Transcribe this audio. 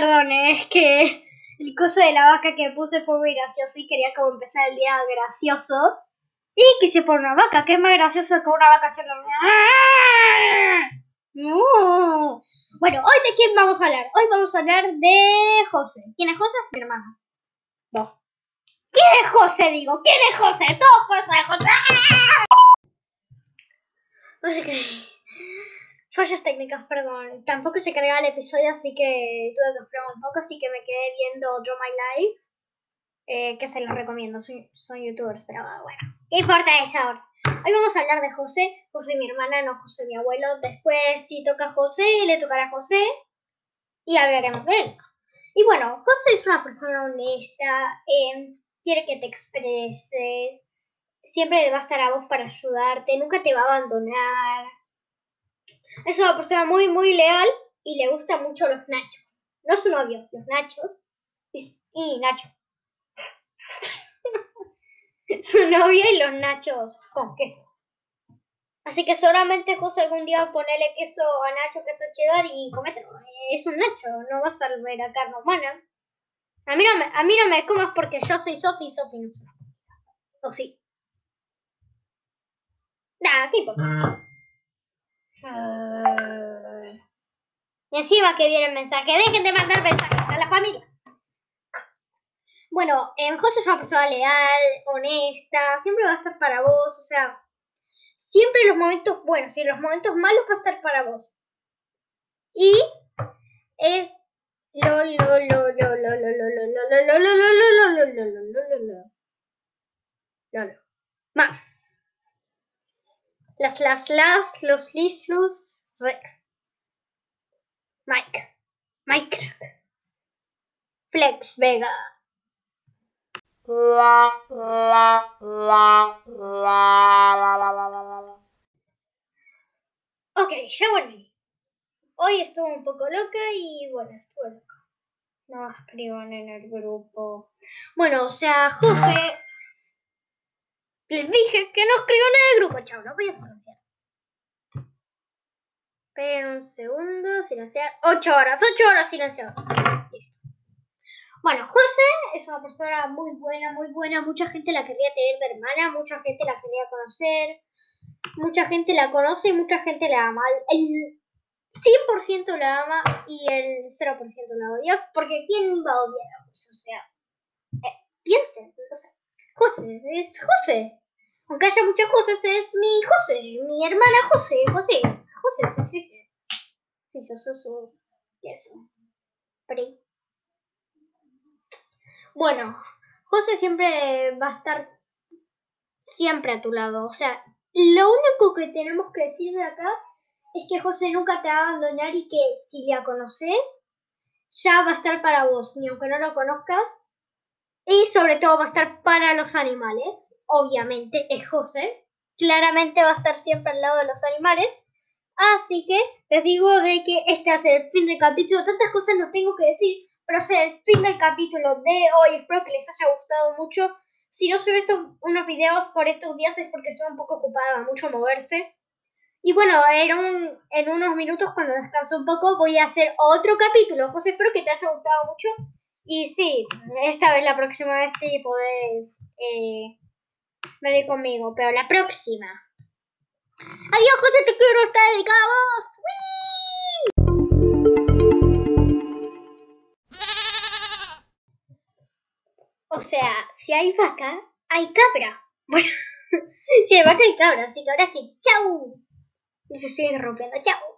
perdone, es que el coso de la vaca que puse fue muy gracioso y quería como empezar el día gracioso. Y quise poner una vaca, que es más gracioso que una vaca haciendo... No. Bueno, hoy de quién vamos a hablar? Hoy vamos a hablar de José. ¿Quién es José? Mi hermano. No. ¿Quién es José? Digo, ¿quién es José? Todos José, José. No sé. Fallas técnicas, perdón. Tampoco se cargaba el episodio, así que tuve que esperar un poco, así que me quedé viendo Draw My Life. Eh, que se los recomiendo, son, son youtubers, pero bueno, ¿qué importa eso ahora? Hoy vamos a hablar de José, José mi hermana, no José mi abuelo. Después, si toca José, le tocará a José y hablaremos de él. Y bueno, José es una persona honesta, eh, quiere que te expreses, siempre va a estar a vos para ayudarte, nunca te va a abandonar. Es una persona muy, muy leal y le gustan mucho los nachos. No su novio, los nachos y, Nacho. su novio y los nachos con queso. Así que seguramente José algún día ponerle queso a Nacho, queso cheddar y comételo. Es un Nacho, no vas a ver a carne humana. A mí no me, a mí no me comas porque yo soy Sofi y Sofi no ¿O sí? Nada, ¿qué importa? Uh, y encima que viene el mensaje. Dejen de mandar mensajes a la familia. Bueno, eh, José es una persona leal, honesta, siempre va a estar para vos, o sea, siempre los momentos buenos y en los momentos malos va a estar para vos. Y es lo lo lo lo lo lo lo lo lo lo lo lo lo lo lo lo lo lo lo más las las las los lis los rex Mike Mike Flex Vega Ok, ya volví. Hoy estuve un poco loca y bueno, estuve loca. No escriban en el grupo. Bueno, o sea, José. Les dije que no escriban en el grupo, chao, no voy a silenciar. Esperen un segundo, silenciar. 8 horas, 8 horas silenciado. Listo. Bueno, José es una persona muy buena, muy buena. Mucha gente la quería tener de hermana, mucha gente la quería conocer. Mucha gente la conoce y mucha gente la ama. El 100% la ama y el 0% la odia. Porque ¿quién va a odiar a José? O sea, eh, piensen. O sea, José es José. Aunque haya muchas cosas, es mi José, mi hermana José. José, José, sí, sí, sí. Sí, yo soy su. Eso. Pero bueno, José siempre va a estar siempre a tu lado. O sea, lo único que tenemos que decir de acá es que José nunca te va a abandonar y que si la conoces, ya va a estar para vos, ni aunque no lo conozcas. Y sobre todo va a estar para los animales. Obviamente es José. Claramente va a estar siempre al lado de los animales. Así que les digo de que este es el fin del capítulo. Tantas cosas no tengo que decir pero es el fin del capítulo de hoy. Espero que les haya gustado mucho. Si no subí estos, unos videos por estos días es porque estoy un poco ocupada, mucho moverse. Y bueno, en, en unos minutos cuando descanso un poco voy a hacer otro capítulo. Pues espero que te haya gustado mucho. Y sí, esta vez, la próxima vez sí podés eh, venir conmigo. Pero la próxima. Adiós, José, te quiero, está dedicado a vos. O sea, si hay vaca, hay cabra. Bueno, si hay vaca, hay cabra. Así que ahora sí, chau. Se sigue rompiendo, chau.